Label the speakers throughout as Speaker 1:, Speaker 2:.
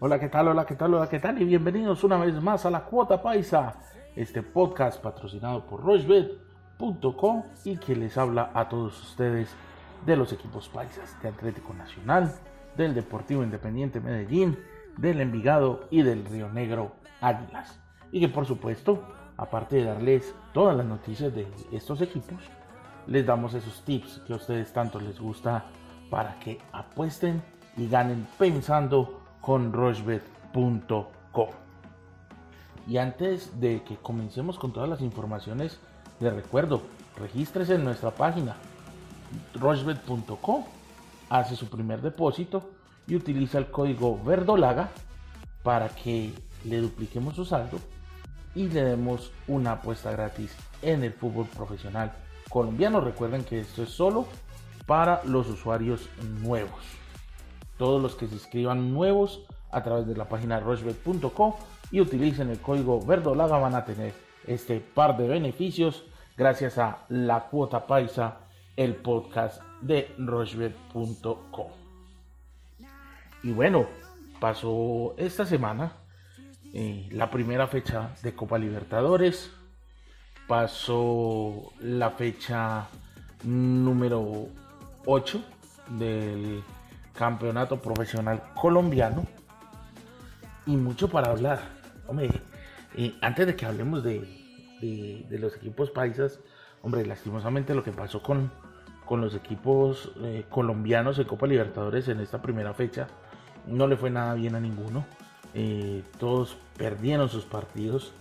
Speaker 1: Hola, ¿qué tal? Hola, ¿qué tal? Hola, ¿qué tal? Y bienvenidos una vez más a la Cuota Paisa, este podcast patrocinado por rochebet.com y que les habla a todos ustedes de los equipos paisas, de Atlético Nacional, del Deportivo Independiente Medellín, del Envigado y del Río Negro Águilas. Y que por supuesto, aparte de darles todas las noticias de estos equipos, les damos esos tips que a ustedes tanto les gusta para que apuesten y ganen pensando con. Y antes de que comencemos con todas las informaciones, les recuerdo, regístrese en nuestra página rochebet.com, hace su primer depósito y utiliza el código verdolaga para que le dupliquemos su saldo y le demos una apuesta gratis en el fútbol profesional colombiano. Recuerden que esto es solo para los usuarios nuevos todos los que se inscriban nuevos a través de la página rochebet.com y utilicen el código verdolaga van a tener este par de beneficios gracias a la cuota paisa el podcast de rochebet.com y bueno pasó esta semana eh, la primera fecha de Copa Libertadores pasó la fecha número 8 del campeonato profesional colombiano y mucho para hablar. Hombre, eh, antes de que hablemos de, de, los equipos paisas, hombre, lastimosamente lo que pasó con, con los equipos eh, colombianos en Copa Libertadores en esta primera fecha no le fue nada bien a ninguno. Eh, todos perdieron sus partidos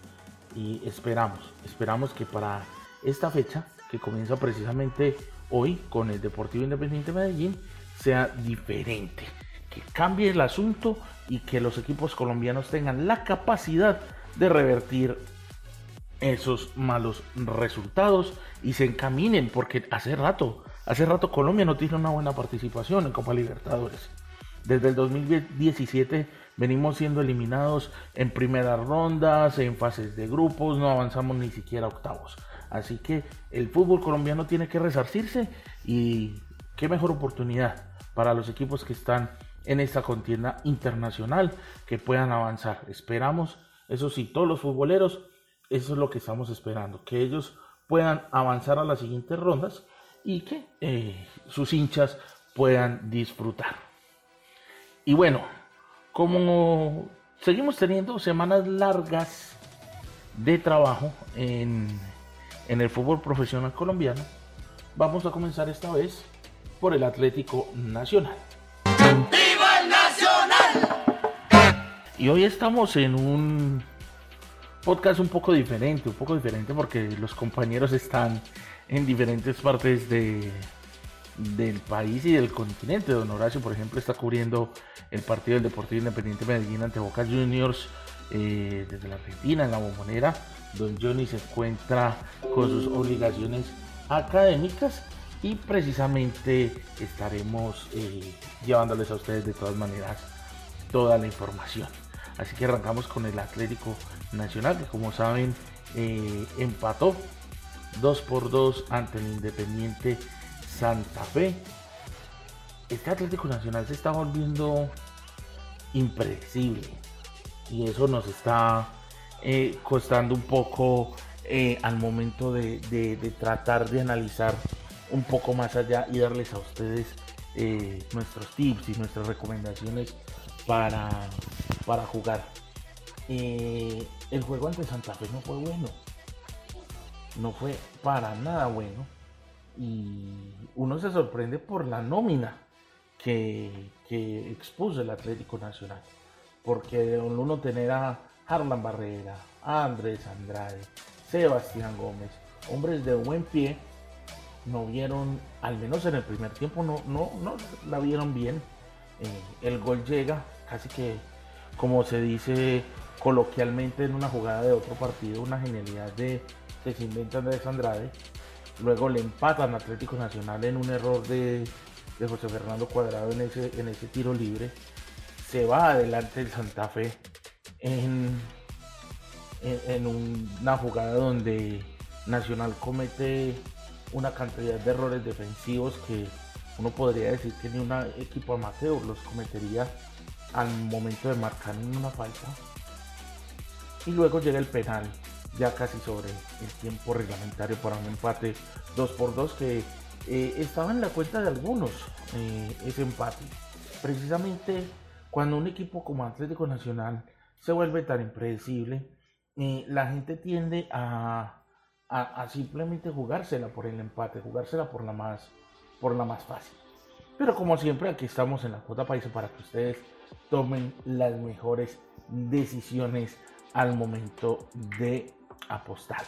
Speaker 1: y esperamos, esperamos que para esta fecha, que comienza precisamente hoy con el Deportivo Independiente Medellín, sea diferente, que cambie el asunto y que los equipos colombianos tengan la capacidad de revertir esos malos resultados y se encaminen, porque hace rato, hace rato Colombia no tiene una buena participación en Copa Libertadores. Desde el 2017 venimos siendo eliminados en primeras rondas, en fases de grupos, no avanzamos ni siquiera a octavos. Así que el fútbol colombiano tiene que resarcirse y qué mejor oportunidad para los equipos que están en esta contienda internacional que puedan avanzar. Esperamos, eso sí, todos los futboleros, eso es lo que estamos esperando, que ellos puedan avanzar a las siguientes rondas y que eh, sus hinchas puedan disfrutar. Y bueno, como seguimos teniendo semanas largas de trabajo en, en el fútbol profesional colombiano, vamos a comenzar esta vez por el Atlético Nacional. ¡Viva el Nacional! Y hoy estamos en un podcast un poco diferente, un poco diferente porque los compañeros están en diferentes partes de, del país y del continente. Don Horacio, por ejemplo, está cubriendo el partido del Deportivo Independiente Medellín ante Boca Juniors eh, desde la Argentina, en la bombonera. Don Johnny se encuentra con sus obligaciones académicas y precisamente estaremos eh, llevándoles a ustedes de todas maneras toda la información. Así que arrancamos con el Atlético Nacional, que como saben eh, empató 2 por 2 ante el Independiente Santa Fe. Este Atlético Nacional se está volviendo impredecible y eso nos está eh, costando un poco al momento de, de tratar de analizar un poco más allá y darles a ustedes eh, nuestros tips y nuestras recomendaciones para, para jugar. Eh, el juego ante Santa Fe no fue bueno. No fue para nada bueno. Y uno se sorprende por la nómina que, que expuso el Atlético Nacional. Porque uno tener a Harlan Barrera, Andrés Andrade, Sebastián Gómez, hombres de buen pie no vieron, al menos en el primer tiempo, no, no, no la vieron bien. Eh, el gol llega casi que, como se dice coloquialmente en una jugada de otro partido, una genialidad de que se inventa Andrés Andrade. Luego le empatan Atlético Nacional en un error de, José Fernando Cuadrado en ese, en ese tiro libre. Se va adelante el Santa Fe en, en una jugada donde Nacional comete una cantidad de errores defensivos que uno podría decir que ni un equipo amateur los cometería al momento de marcar una falta. Y luego llega el penal, ya casi sobre el tiempo reglamentario para un empate 2 por 2 que eh, estaba en la cuenta de algunos eh, ese empate. Precisamente cuando un equipo como Atlético Nacional se vuelve tan impredecible, eh, la gente tiende a, a, simplemente jugársela por el empate, jugársela por la más, por la más fácil. Pero como siempre, aquí estamos en la cuota paisa para que ustedes tomen las mejores decisiones al momento de apostar.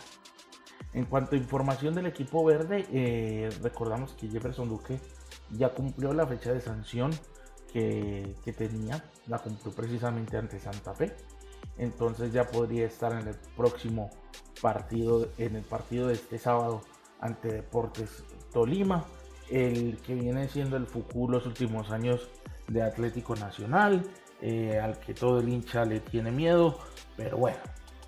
Speaker 1: En cuanto a información del equipo verde, eh, recordamos que Jefferson Duque ya cumplió la fecha de sanción que, que, tenía, la cumplió precisamente ante Santa Fe. Entonces ya podría estar en el próximo partido, en el partido de este sábado ante Deportes Tolima, el que viene siendo el Fuku los últimos años de Atlético Nacional, eh, al que todo el hincha le tiene miedo, pero bueno,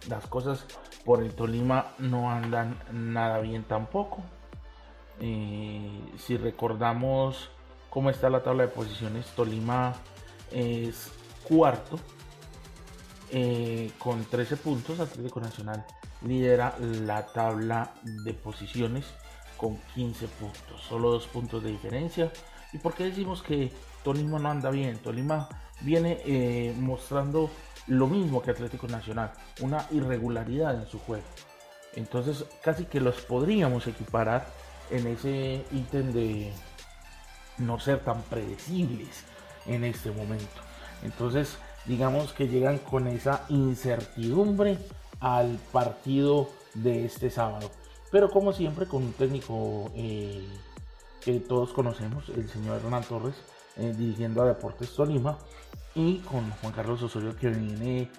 Speaker 1: las cosas por el Tolima no andan nada bien tampoco. Eh, si recordamos cómo está la tabla de posiciones, Tolima es cuarto eh, con 13 puntos, Atlético Nacional lidera la tabla de posiciones con 15 puntos, solo dos puntos de diferencia. ¿Y por qué decimos que Tolima no anda bien? Tolima viene eh, mostrando lo mismo que Atlético Nacional, una irregularidad en su juego. Entonces casi que los podríamos equiparar en ese ítem de no ser tan predecibles en este momento. Entonces digamos que llegan con esa incertidumbre al partido de este sábado. Pero como siempre con un técnico eh, que todos conocemos, el señor Hernán Torres, eh, dirigiendo a Deportes Tolima, y con Juan Carlos Osorio que viene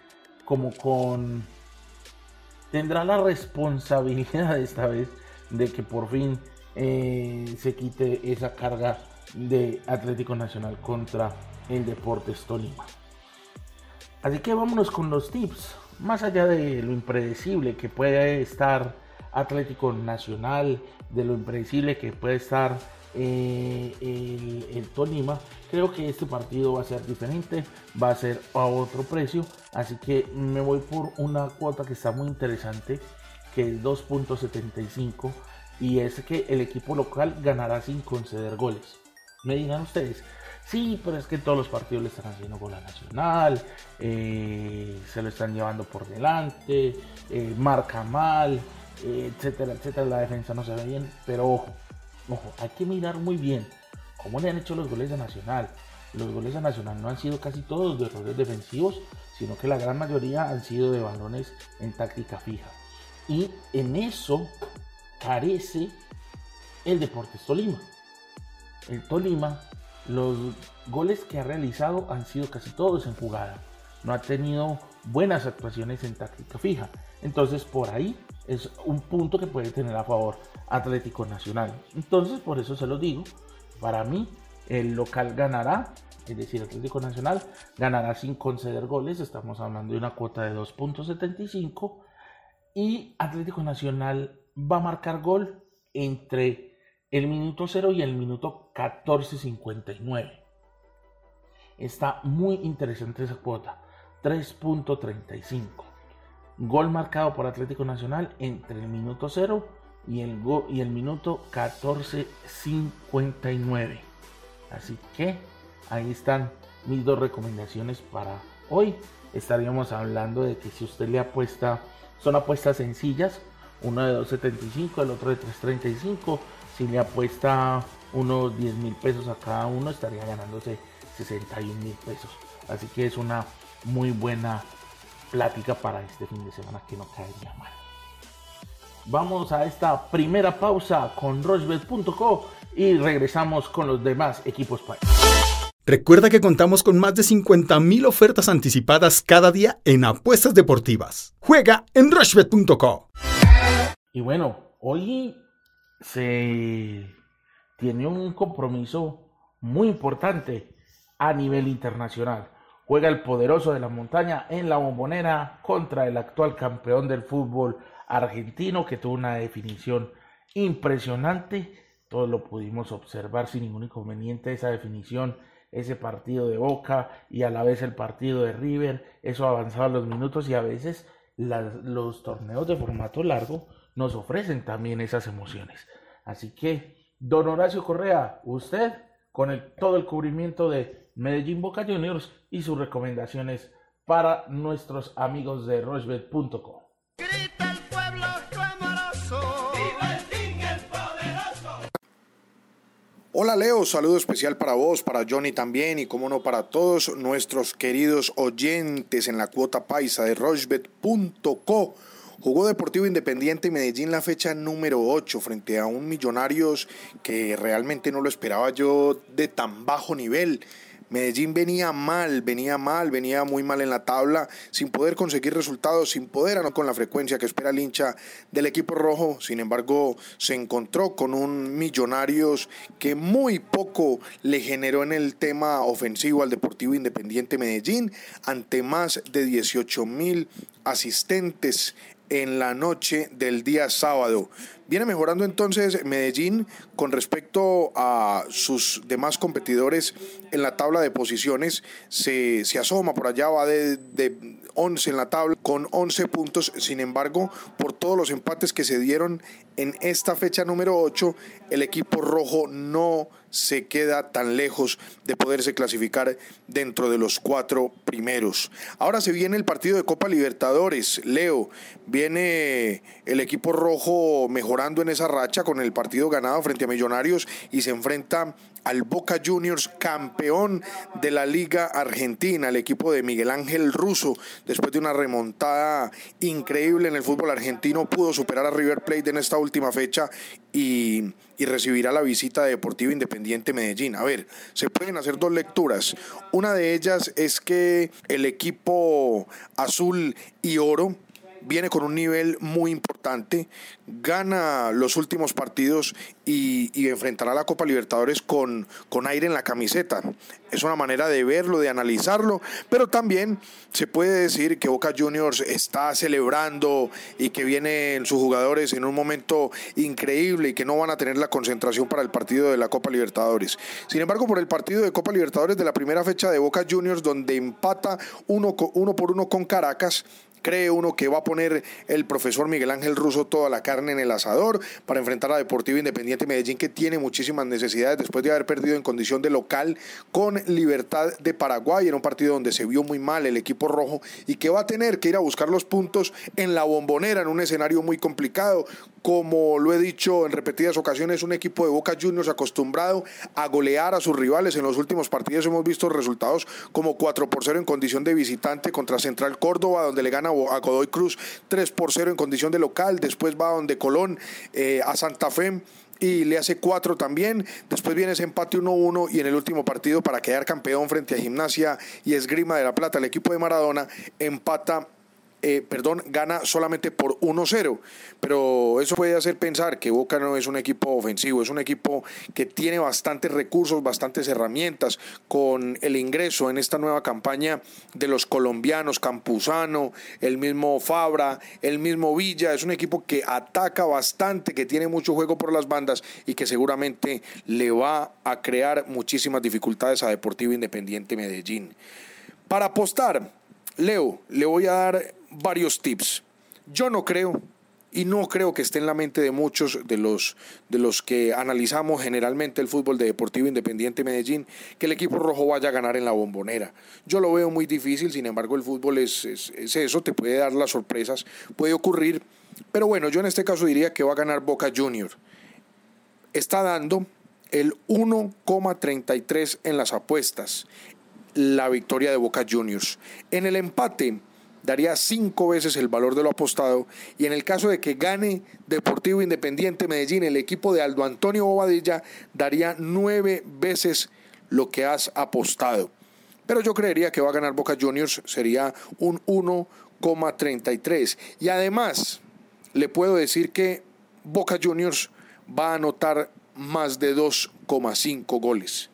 Speaker 1: como con... Tendrá la responsabilidad esta vez de que por fin eh, se quite esa carga de Atlético Nacional contra el Deportes Tolima. Así que vámonos con los tips más allá de lo impredecible que puede estar Atlético Nacional, de lo impredecible que puede estar eh, el, Tolima, creo que este partido va a ser diferente, va a ser a otro precio, así que me voy por una cuota que está muy interesante, que es 2.75, y es que el equipo local ganará sin conceder goles. Me dirán ustedes, Sí, pero es que todos los partidos le están haciendo gol a Nacional, eh, se lo están llevando por delante, eh, marca mal, eh, etcétera, etcétera. La defensa no se ve bien, pero ojo, ojo, hay que mirar muy bien cómo le han hecho los goles a Nacional. Los goles a Nacional no han sido casi todos de errores defensivos, sino que la gran mayoría han sido de balones en táctica fija. Y en eso carece el Deportes Tolima. El Tolima los goles que ha realizado han sido casi todos en jugada. No ha tenido buenas actuaciones en táctica fija. Entonces por ahí es un punto que puede tener a favor Atlético Nacional. Entonces por eso se lo digo. Para mí el local ganará. Es decir, Atlético Nacional ganará sin conceder goles. Estamos hablando de una cuota de 2.75. Y Atlético Nacional va a marcar gol entre el minuto 0 y el minuto 14.59. Está muy interesante esa cuota. 3.35. Gol marcado por Atlético Nacional entre el minuto 0 y el, y el minuto 14.59. Así que ahí están mis dos recomendaciones para hoy. Estaríamos hablando de que si usted le apuesta, son apuestas sencillas, uno de 2.75, el otro de 3.35 si le apuesta unos 10 mil pesos a cada uno, estaría ganándose 61 mil pesos. Así que es una muy buena plática para este fin de semana que no caería mal. Vamos a esta primera pausa con rochbet.co y regresamos con los demás equipos país.
Speaker 2: Recuerda que contamos con más de 50.000 ofertas anticipadas cada día en apuestas deportivas. Juega en rushbet.co.
Speaker 1: Y bueno, hoy se tiene un compromiso muy importante a nivel internacional. Juega el poderoso de la montaña en la bombonera contra el actual campeón del fútbol argentino que tuvo una definición impresionante. Todos lo pudimos observar sin ningún inconveniente esa definición ese partido de Boca y a la vez el partido de River, eso avanzaba los minutos y a veces los torneos de formato largo nos ofrecen también esas emociones. Así que, don Horacio Correa, usted con el, todo el cubrimiento de Medellín Boca Juniors y sus recomendaciones para nuestros amigos de rochebet.com.
Speaker 3: Hola Leo, saludo especial para vos, para Johnny también y como no para todos nuestros queridos oyentes en la cuota paisa de rochebet.co. Jugó Deportivo Independiente Medellín la fecha número 8 frente a un Millonarios que realmente no lo esperaba yo de tan bajo nivel. Medellín venía mal, venía mal, venía muy mal en la tabla, sin poder conseguir resultados, sin poder no con la frecuencia que espera el hincha del equipo rojo. Sin embargo, se encontró con un Millonarios que muy poco le generó en el tema ofensivo al Deportivo Independiente Medellín, ante más de 18 mil asistentes en la noche del día sábado. Viene mejorando entonces Medellín con respecto a sus demás competidores en la tabla de posiciones. Se, asoma por allá, va de, de 11 en la tabla con 11 puntos. Sin embargo, por todos los empates que se dieron en esta fecha número 8, el equipo rojo no se queda tan lejos de poderse clasificar dentro de los cuatro primeros. Ahora se viene el partido de Copa Libertadores. Leo, viene el equipo rojo en esa racha con el partido ganado frente a Millonarios y se enfrenta al Boca Juniors, campeón de la Liga Argentina, el equipo de Miguel Ángel Russo, después de una remontada increíble en el fútbol argentino, pudo superar a River Plate en esta última fecha y, y recibirá la visita de Deportivo Independiente Medellín. A ver, se pueden hacer dos lecturas. Una de ellas es que el equipo azul y oro viene con un nivel muy importante, gana los últimos partidos y, enfrentará la Copa Libertadores con, con aire en la camiseta. Es una manera de verlo, de analizarlo, pero también se puede decir que Boca Juniors está celebrando y que vienen sus jugadores en un momento increíble y que no van a tener la concentración para el partido de la Copa Libertadores. Sin embargo, por el partido de Copa Libertadores de la primera fecha de Boca Juniors, donde empata uno por uno con Caracas, cree uno que va a poner el profesor Miguel Ángel Russo toda la carne en el asador para enfrentar a Deportivo Independiente Medellín que tiene muchísimas necesidades después de haber perdido en condición de local con Libertad de Paraguay en un partido donde se vio muy mal el equipo rojo y que va a tener que ir a buscar los puntos en la bombonera en un escenario muy complicado. Como lo he dicho en repetidas ocasiones un equipo de Boca Juniors acostumbrado a golear a sus rivales. En los últimos partidos hemos visto resultados como 4 por 0 en condición de visitante contra Central Córdoba donde le gana a Godoy Cruz 3 por 0 en condición de local, después va donde Colón eh, a Santa Fe y le hace 4 también. Después viene ese empate 1-1 y en el último partido para quedar campeón frente a Gimnasia y Esgrima de la Plata, el equipo de Maradona empata eh, perdón, gana solamente por 1-0. Pero eso puede hacer pensar que Boca no es un equipo ofensivo, es un equipo que tiene bastantes recursos, bastantes herramientas con el ingreso en esta nueva campaña de los colombianos, Campuzano, el mismo Fabra, el mismo Villa. Es un equipo que ataca bastante, que tiene mucho juego por las bandas y que seguramente le va a crear muchísimas dificultades a Deportivo Independiente Medellín. Para apostar, Leo, le voy a dar varios tips. Yo no creo y no creo que esté en la mente de muchos de los, de los que analizamos generalmente el fútbol de Deportivo Independiente Medellín, que el equipo rojo vaya a ganar en la bombonera. Yo lo veo muy difícil, sin embargo el fútbol es, es eso, te puede dar las sorpresas, puede ocurrir, pero bueno, yo en este caso diría que va a ganar Boca Junior. Está dando el 1,33 en las apuestas la victoria de Boca Juniors. En el empate daría cinco veces el valor de lo apostado y en el caso de que gane Deportivo Independiente Medellín, el equipo de Aldo Antonio Bobadilla daría nueve veces lo que has apostado. Pero yo creería que va a ganar Boca Juniors, sería un 1,33. Y además, le puedo decir que Boca Juniors va a anotar más de 2,5 goles.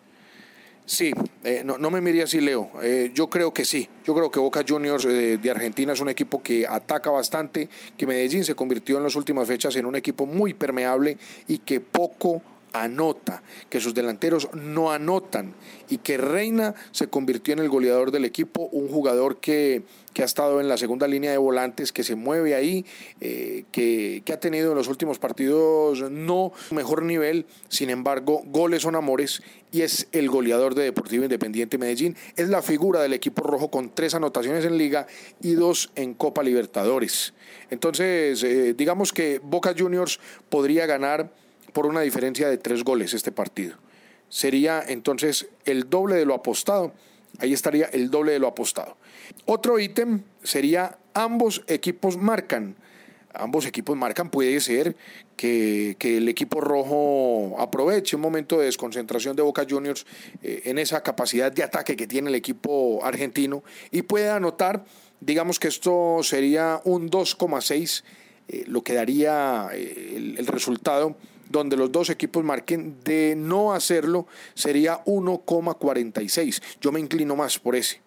Speaker 3: Sí, eh, no, me miré así, Leo. Eh, yo creo que sí. Yo creo que Boca Juniors eh, de Argentina es un equipo que ataca bastante, que Medellín se convirtió en las últimas fechas en un equipo muy permeable y que poco anota, que sus delanteros no anotan y que Reina se convirtió en el goleador del equipo, un jugador que, que ha estado en la segunda línea de volantes, que se mueve ahí, eh, que, que, ha tenido en los últimos partidos no mejor nivel, sin embargo, goles son amores y es el goleador de Deportivo Independiente Medellín, es la figura del equipo rojo con tres anotaciones en liga y dos en Copa Libertadores. Entonces, eh, digamos que Boca Juniors podría ganar por una diferencia de tres goles este partido. Sería entonces el doble de lo apostado. Ahí estaría el doble de lo apostado. Otro ítem sería ambos equipos marcan. Ambos equipos marcan, puede ser que, el equipo rojo aproveche un momento de desconcentración de Boca Juniors eh, en esa capacidad de ataque que tiene el equipo argentino y pueda anotar, digamos que esto sería un 2,6, eh, lo que daría eh, el resultado donde los dos equipos marquen, de no hacerlo sería 1,46. Yo me inclino más por ese.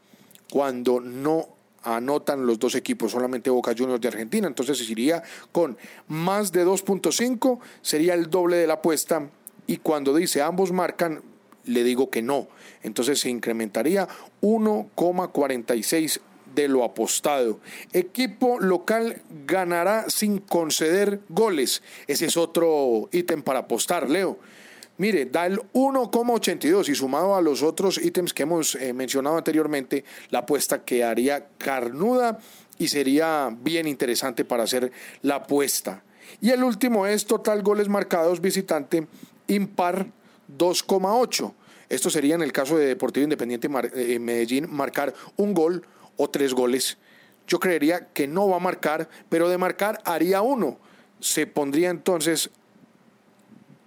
Speaker 3: Cuando no anotan los dos equipos, solamente Boca Juniors de Argentina, entonces se iría con más de 2.5, sería el doble de la apuesta y cuando dice ambos marcan, le digo que no, entonces se incrementaría 1,46 de lo apostado. Equipo local ganará sin conceder goles. Ese es otro ítem para apostar, Leo. Mire, da el 1,82 y sumado a los otros ítems que hemos eh, mencionado anteriormente, la apuesta quedaría carnuda y sería bien interesante para hacer la apuesta. Y el último es total goles marcados visitante impar 2,8. Esto sería en el caso de Deportivo Independiente eh, Medellín marcar un gol o tres goles. Yo creería que no va a marcar, pero de marcar haría uno. Se pondría entonces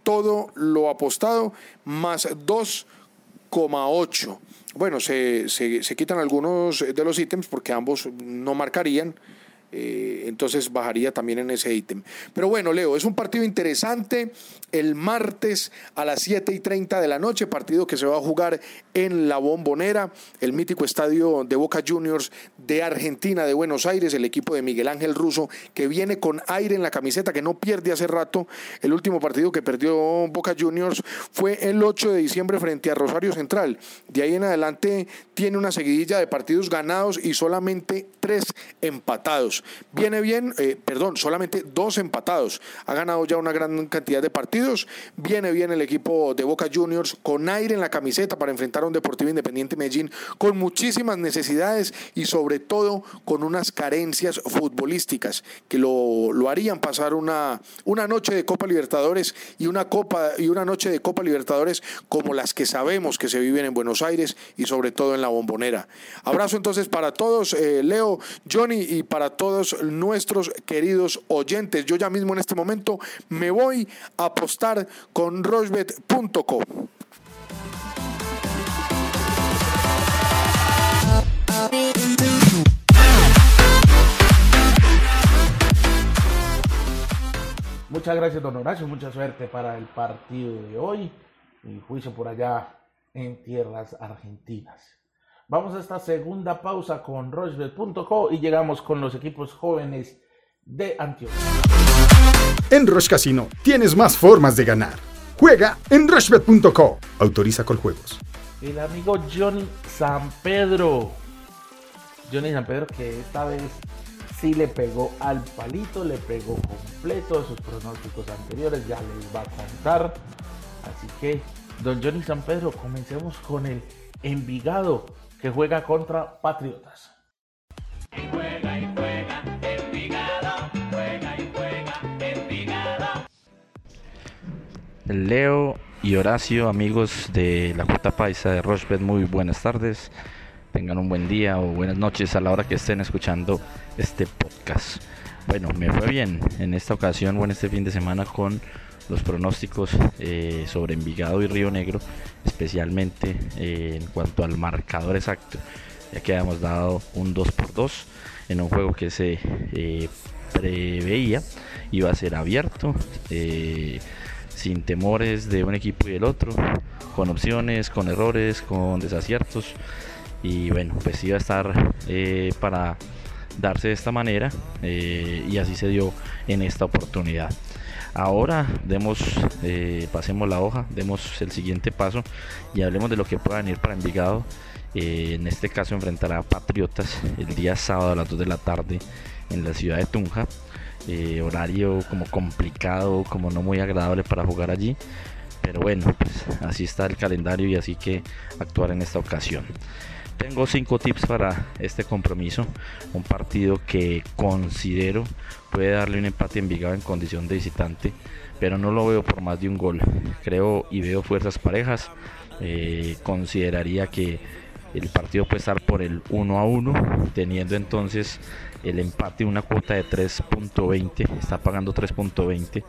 Speaker 3: todo lo apostado más 2,8. Bueno, se, se, se, quitan algunos de los ítems porque ambos no marcarían. Eh, entonces bajaría también en ese ítem. Pero bueno, Leo, es un partido interesante el martes a las 7 y 30 de la noche, partido que se va a jugar en la Bombonera, el mítico estadio de Boca Juniors de Argentina, de Buenos Aires, el equipo de Miguel Ángel Russo, que viene con aire en la camiseta, que no pierde hace rato. El último partido que perdió Boca Juniors fue el 8 de diciembre frente a Rosario Central. De ahí en adelante tiene una seguidilla de partidos ganados y solamente tres empatados. Viene bien, eh, perdón, solamente dos empatados. Ha ganado ya una gran cantidad de partidos. Viene bien el equipo de Boca Juniors con aire en la camiseta para enfrentar a un Deportivo Independiente Medellín con muchísimas necesidades y sobre todo con unas carencias futbolísticas que lo, lo harían pasar una, una noche de Copa Libertadores y una Copa y una noche de Copa Libertadores como las que sabemos que se viven en Buenos Aires y sobre todo en la bombonera. Abrazo entonces para todos, eh, Leo, Johnny y para todos nuestros queridos oyentes. Yo ya mismo en este momento me voy a apostar con rosbet.co.
Speaker 1: Muchas gracias, don Horacio. Mucha suerte para el partido de hoy y juicio por allá en tierras argentinas. Vamos a esta segunda pausa con Rochebet.co y llegamos con los equipos jóvenes de Antioquia.
Speaker 2: En Roche Casino tienes más formas de ganar. Juega en Rochebet.co. Autoriza con juegos.
Speaker 1: El amigo Johnny San Pedro. Johnny San Pedro que esta vez sí le pegó al palito, le pegó completo sus pronósticos anteriores, ya les va a contar. Así que, don Johnny San Pedro, comencemos con el Envigado que juega contra Patriotas.
Speaker 4: Leo y Horacio, amigos de la Cuota Paisa de Rochbet, muy buenas tardes. Tengan un buen día o buenas noches a la hora que estén escuchando este podcast. Bueno, me fue bien en esta ocasión o en este fin de semana con los pronósticos eh, sobre Envigado y Río Negro, especialmente eh, en cuanto al marcador exacto, ya que habíamos dado un 2 por 2 en un juego que se eh, preveía iba a ser abierto, sin temores de un equipo y del otro, con opciones, con errores, con desaciertos, y bueno, pues iba a estar para darse de esta manera y así se dio en esta oportunidad. Ahora demos, eh, pasemos la hoja, demos el siguiente paso y hablemos de lo que pueda venir para Envigado. Eh, en este caso enfrentará a Patriotas el día sábado a las 2 de la tarde en la ciudad de Tunja. Eh, horario como complicado, como no muy agradable para jugar allí. Pero bueno, pues así está el calendario y así que actuar en esta ocasión. Tengo cinco tips para este compromiso. Un partido que considero puede darle un empate en Envigado en condición de visitante, pero no lo veo por más de un gol. Creo y veo fuerzas parejas. Eh, consideraría que el partido puede estar por el 1 a 1, teniendo entonces el empate una cuota de 3.20, está pagando 3.20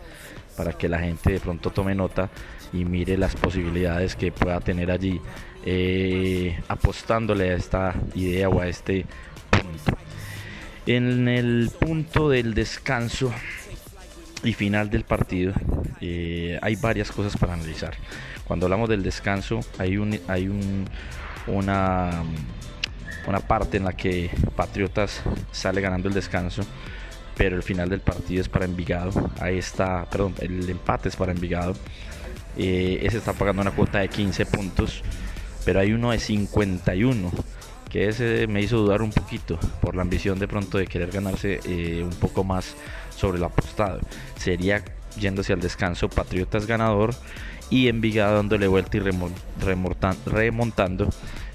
Speaker 4: para que la gente de pronto tome nota y mire las posibilidades que pueda tener allí eh, apostándole a esta idea o a este. En el punto del descanso y final del partido eh, hay varias cosas para analizar. Cuando hablamos del descanso hay un, hay un, una, una parte en la que Patriotas sale ganando el descanso pero el final del partido es para Envigado. Ahí está, perdón, el empate es para Envigado. Eh, ese está pagando una cuota de 15 puntos, pero hay uno de 51 que ese me hizo dudar un poquito por la ambición de pronto de querer ganarse eh, un poco más sobre lo apostado. Sería yéndose al descanso Patriotas ganador y Envigado dándole vuelta y remontando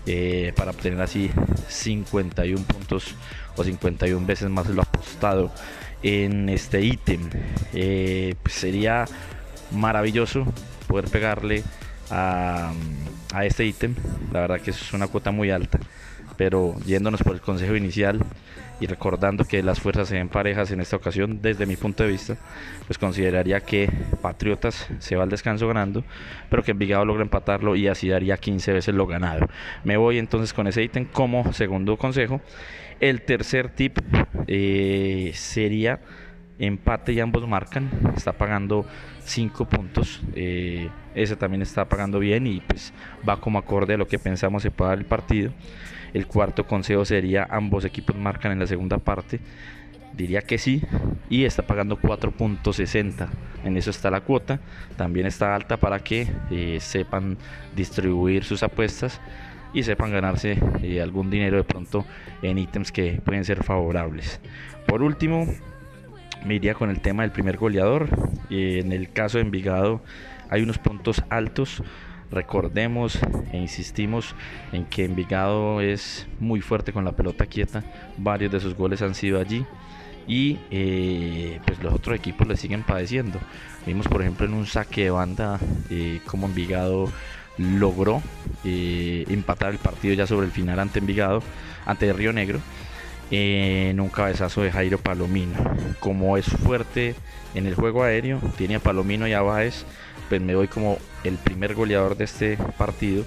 Speaker 4: eh, para obtener así 51 puntos o 51 veces más lo apostado en este ítem. Eh, pues sería maravilloso poder pegarle a, a este ítem. La verdad que es una cuota muy alta. Pero yéndonos por el consejo inicial y recordando que las fuerzas se ven parejas en esta ocasión, desde mi punto de vista, pues consideraría que Patriotas se va al descanso ganando, pero que Envigado logra empatarlo y así daría 15 veces lo ganado. Me voy entonces con ese ítem como segundo consejo. El tercer tip eh, sería empate y ambos marcan. Está pagando 5 puntos. Eh, ese también está pagando bien y pues va como acorde a lo que pensamos se puede dar el partido. El cuarto consejo sería ambos equipos marcan en la segunda parte. Diría que sí. Y está pagando 4.60. En eso está la cuota. También está alta para que eh, sepan distribuir sus apuestas y sepan ganarse eh, algún dinero de pronto en ítems que pueden ser favorables. Por último, me iría con el tema del primer goleador. en el caso de Envigado hay unos puntos altos. Recordemos e insistimos en que Envigado es muy fuerte con la pelota quieta. Varios de sus goles han sido allí. Y eh, pues los otros equipos le siguen padeciendo. Vimos por ejemplo en un saque de banda eh, como Envigado logró eh, empatar el partido ya sobre el final ante Envigado, ante Río Negro en un cabezazo de Jairo Palomino. Como es fuerte en el juego aéreo, tiene a Palomino y a Báez, pues me doy como el primer goleador de este partido.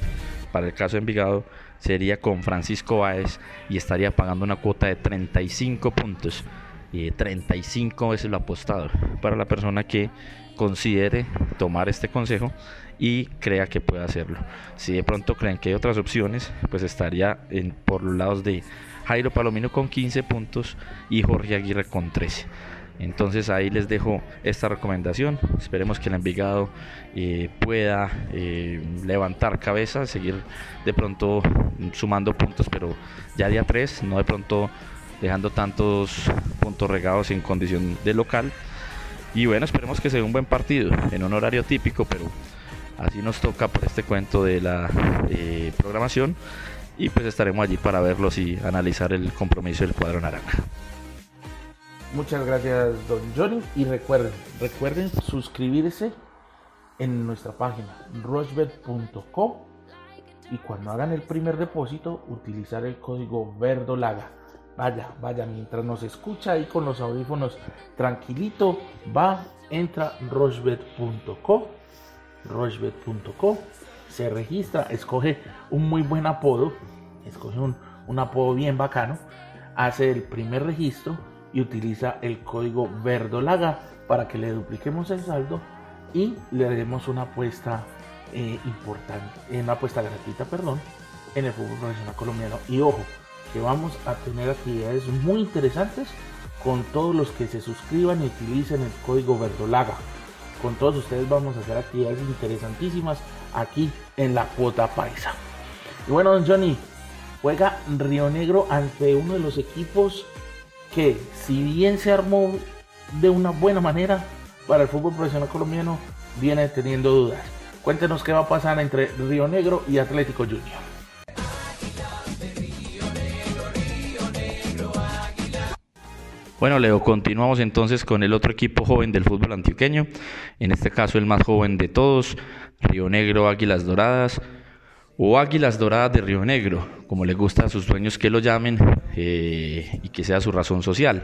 Speaker 4: Para el caso de Envigado sería con Francisco Báez y estaría pagando una cuota de 35 puntos. Y 35 veces lo apostado para la persona que considere tomar este consejo y crea que puede hacerlo. Si de pronto creen que hay otras opciones, pues estaría por los lados de Jairo Palomino con 15 puntos y Jorge Aguirre con 13. Entonces ahí les dejo esta recomendación. Esperemos que el Envigado eh, pueda eh, levantar cabeza, seguir de pronto sumando puntos, pero ya día 3, no de pronto dejando tantos puntos regados en condición de local. Y bueno, esperemos que sea un buen partido en un horario típico, pero así nos toca por este cuento de la eh, programación y pues estaremos allí para verlos y analizar el compromiso del cuadro naranja.
Speaker 1: Muchas gracias, don Johnny. Y recuerden, recuerden suscribirse en nuestra página rochbet.com y cuando hagan el primer depósito utilizar el código verdolaga. Vaya, vaya, mientras nos escucha ahí con los audífonos tranquilito, va, entra rochbet.com, rochbet.com se registra, escoge un muy buen apodo, escoge un, apodo bien bacano, hace el primer registro y utiliza el código verdolaga para que le dupliquemos el saldo y le demos una apuesta eh, importante, eh, una apuesta gratuita, perdón, en el fútbol profesional colombiano. Y ojo, que vamos a tener actividades muy interesantes con todos los que se suscriban y utilicen el código verdolaga. con todos ustedes vamos a hacer actividades interesantísimas aquí en la cuota paisa. Y bueno, don Johnny, juega Río Negro ante uno de los equipos que, si bien se armó de una buena manera para el fútbol profesional colombiano, viene teniendo dudas. Cuéntenos qué va a pasar entre Río Negro y Atlético Junior.
Speaker 4: Bueno, Leo, continuamos entonces con el otro equipo joven del fútbol antioqueño, en este caso el más joven de todos, Río Negro Águilas Doradas, o Águilas Doradas de Río Negro, como le gusta a sus dueños que lo llamen eh, y que sea su razón social.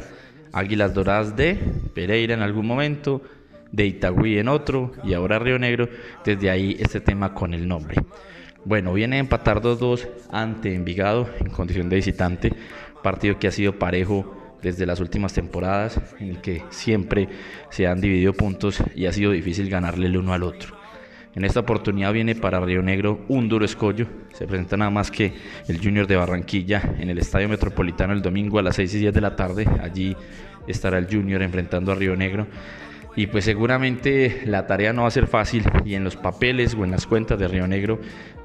Speaker 4: Águilas Doradas de Pereira en algún momento, de Itagüí en otro y ahora Río Negro, desde ahí este tema con el nombre. Bueno, viene a empatar 2-2 ante Envigado en condición de visitante, partido que ha sido parejo desde las últimas temporadas, en el que siempre se han dividido puntos y ha sido difícil ganarle el uno al otro. En esta oportunidad viene para Río Negro un duro escollo. Se presenta nada más que el Junior de Barranquilla en el Estadio Metropolitano el domingo a las 6 y 10 de la tarde. Allí estará el Junior enfrentando a Río Negro. Y pues seguramente la tarea no va a ser fácil y en los papeles o en las cuentas de Río Negro,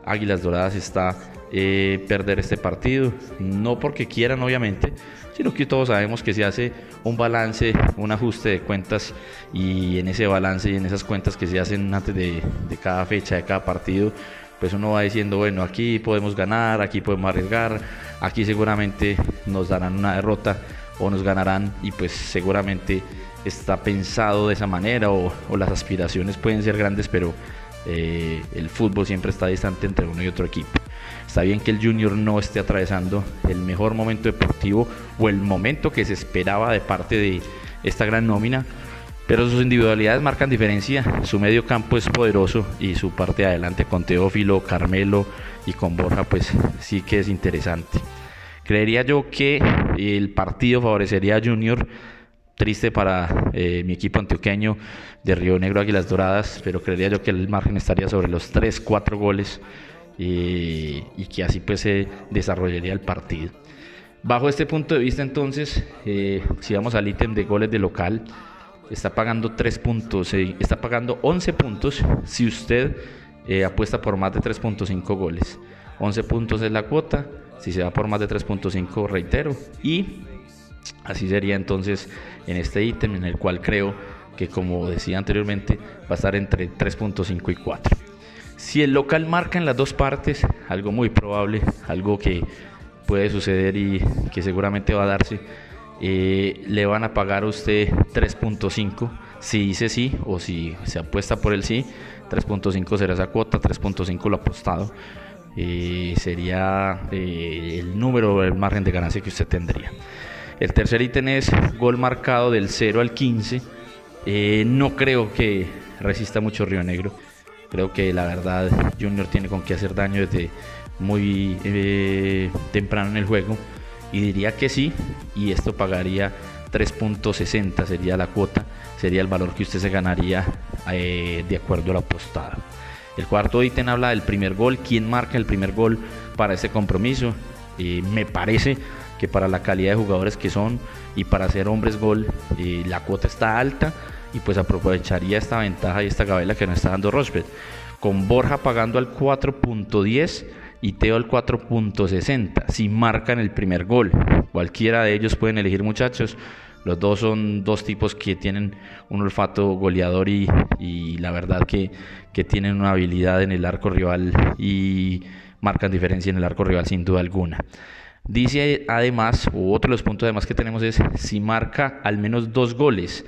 Speaker 4: Águilas Doradas está eh, perder este partido. No porque quieran obviamente, sino que todos sabemos que se hace un balance, un ajuste de cuentas y en ese balance y en esas cuentas que se hacen antes de, cada fecha, de cada partido, pues uno va diciendo, bueno, aquí podemos ganar, aquí podemos arriesgar, aquí seguramente nos darán una derrota o nos ganarán y pues seguramente está pensado de esa manera o, las aspiraciones pueden ser grandes, pero eh, el fútbol siempre está distante entre uno y otro equipo. Está bien que el Junior no esté atravesando el mejor momento deportivo o el momento que se esperaba de parte de esta gran nómina, pero sus individualidades marcan diferencia. Su medio campo es poderoso y su parte de adelante con Teófilo, Carmelo y con Borja, pues sí que es interesante. Creería yo que el partido favorecería a Junior. Triste para eh, mi equipo antioqueño de Río Negro Águilas Doradas, pero creería yo que el margen estaría sobre los 3-4 goles y, que así pues se desarrollaría el partido. Bajo este punto de vista entonces, eh, si vamos al ítem de goles de local, está pagando 3 puntos, eh, está pagando 11 puntos si usted eh, apuesta por más de 3.5 goles. 11 puntos es la cuota, si se va por más de 3.5 reitero y así sería entonces en este ítem en el cual creo que como decía anteriormente va a estar entre 3.5 y 4. Si el local marca en las dos partes, algo muy probable, algo que puede suceder y que seguramente va a darse, eh, le van a pagar a usted 3.5 si dice sí o si se apuesta por el sí, 3.5 será esa cuota, 3.5 lo apostado. Eh, sería eh, el número, el margen de ganancia que usted tendría. El tercer ítem es gol marcado del 0 al 15. no creo que resista mucho Río Negro. Creo que la verdad Junior tiene con qué hacer daño desde muy eh, temprano en el juego. Y diría que sí, y esto pagaría 3.60 sería la cuota, sería el valor que usted se ganaría eh, de acuerdo a la apostada. El cuarto ítem habla del primer gol, quién marca el primer gol para este compromiso. Eh, me parece que para la calidad de jugadores que son y para ser hombres gol, la cuota está alta y pues aprovecharía esta ventaja y esta gabela que nos está dando Rochbet. Con Borja pagando al 4.10 y Teo al 4.60 si marcan el primer gol. Cualquiera de ellos pueden elegir muchachos. Los dos son dos tipos que tienen un olfato goleador y, la verdad que, que, tienen una habilidad en el arco rival y marcan diferencia en el arco rival sin duda alguna. Dice además, u otro de los puntos además que tenemos es si marca al menos dos goles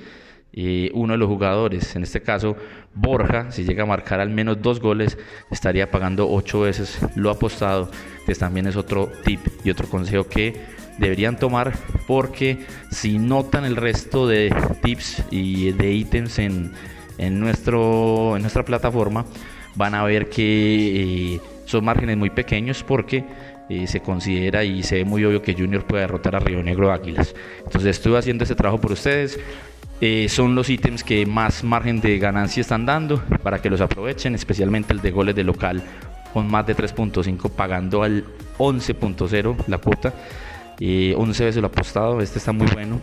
Speaker 4: uno de los jugadores, en este caso Borja, si llega a marcar al menos dos goles, estaría pagando ocho veces lo apostado. Pues también es otro tip y otro consejo que deberían tomar porque si notan el resto de tips y de ítems en, en, nuestro, en nuestra plataforma, van a ver que eh, son márgenes muy pequeños porque eh, se considera y se ve muy obvio que Junior puede derrotar a Río Negro Águilas. Entonces estuve haciendo este trabajo por ustedes. Eh, son los ítems que más margen de ganancia están dando para que los aprovechen, especialmente el de goles de local con más de 3.5 pagando al 11.0 la cuota, 11 veces lo apostado, este está muy bueno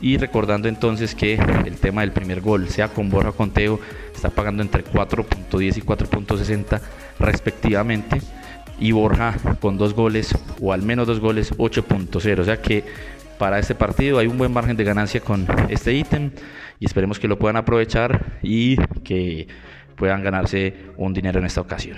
Speaker 4: Y recordando entonces que el tema del primer gol, sea con Borja Conteo, está pagando entre 4.10 y 4.60 respectivamente. Y Borja con dos goles o al menos dos goles 8.0. O sea que para este partido hay un buen margen de ganancia con este ítem y esperemos que lo puedan aprovechar y que puedan ganarse un dinero en esta ocasión.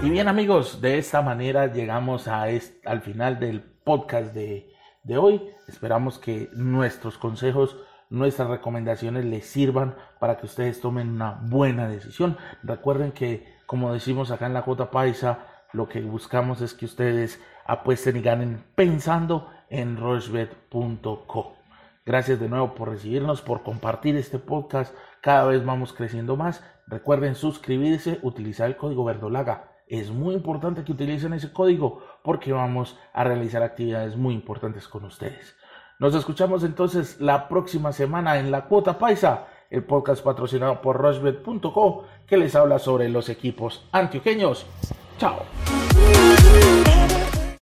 Speaker 1: Y bien amigos, de esta manera llegamos a al final del podcast de, de hoy. Esperamos que nuestros consejos, nuestras recomendaciones les sirvan para que ustedes tomen una buena decisión. Recuerden que, como decimos acá en la Jota Paisa, lo que buscamos es que ustedes apuesten y ganen pensando en rochebet.co. Gracias de nuevo por recibirnos, por compartir este podcast. Cada vez vamos creciendo más. Recuerden suscribirse, utilizar el código Verdolaga. Es muy importante que utilicen ese código porque vamos a realizar actividades muy importantes con ustedes. Nos escuchamos entonces la próxima semana en La Cuota Paisa, el podcast patrocinado por rushbet.co que les habla sobre los equipos antioqueños. Chao.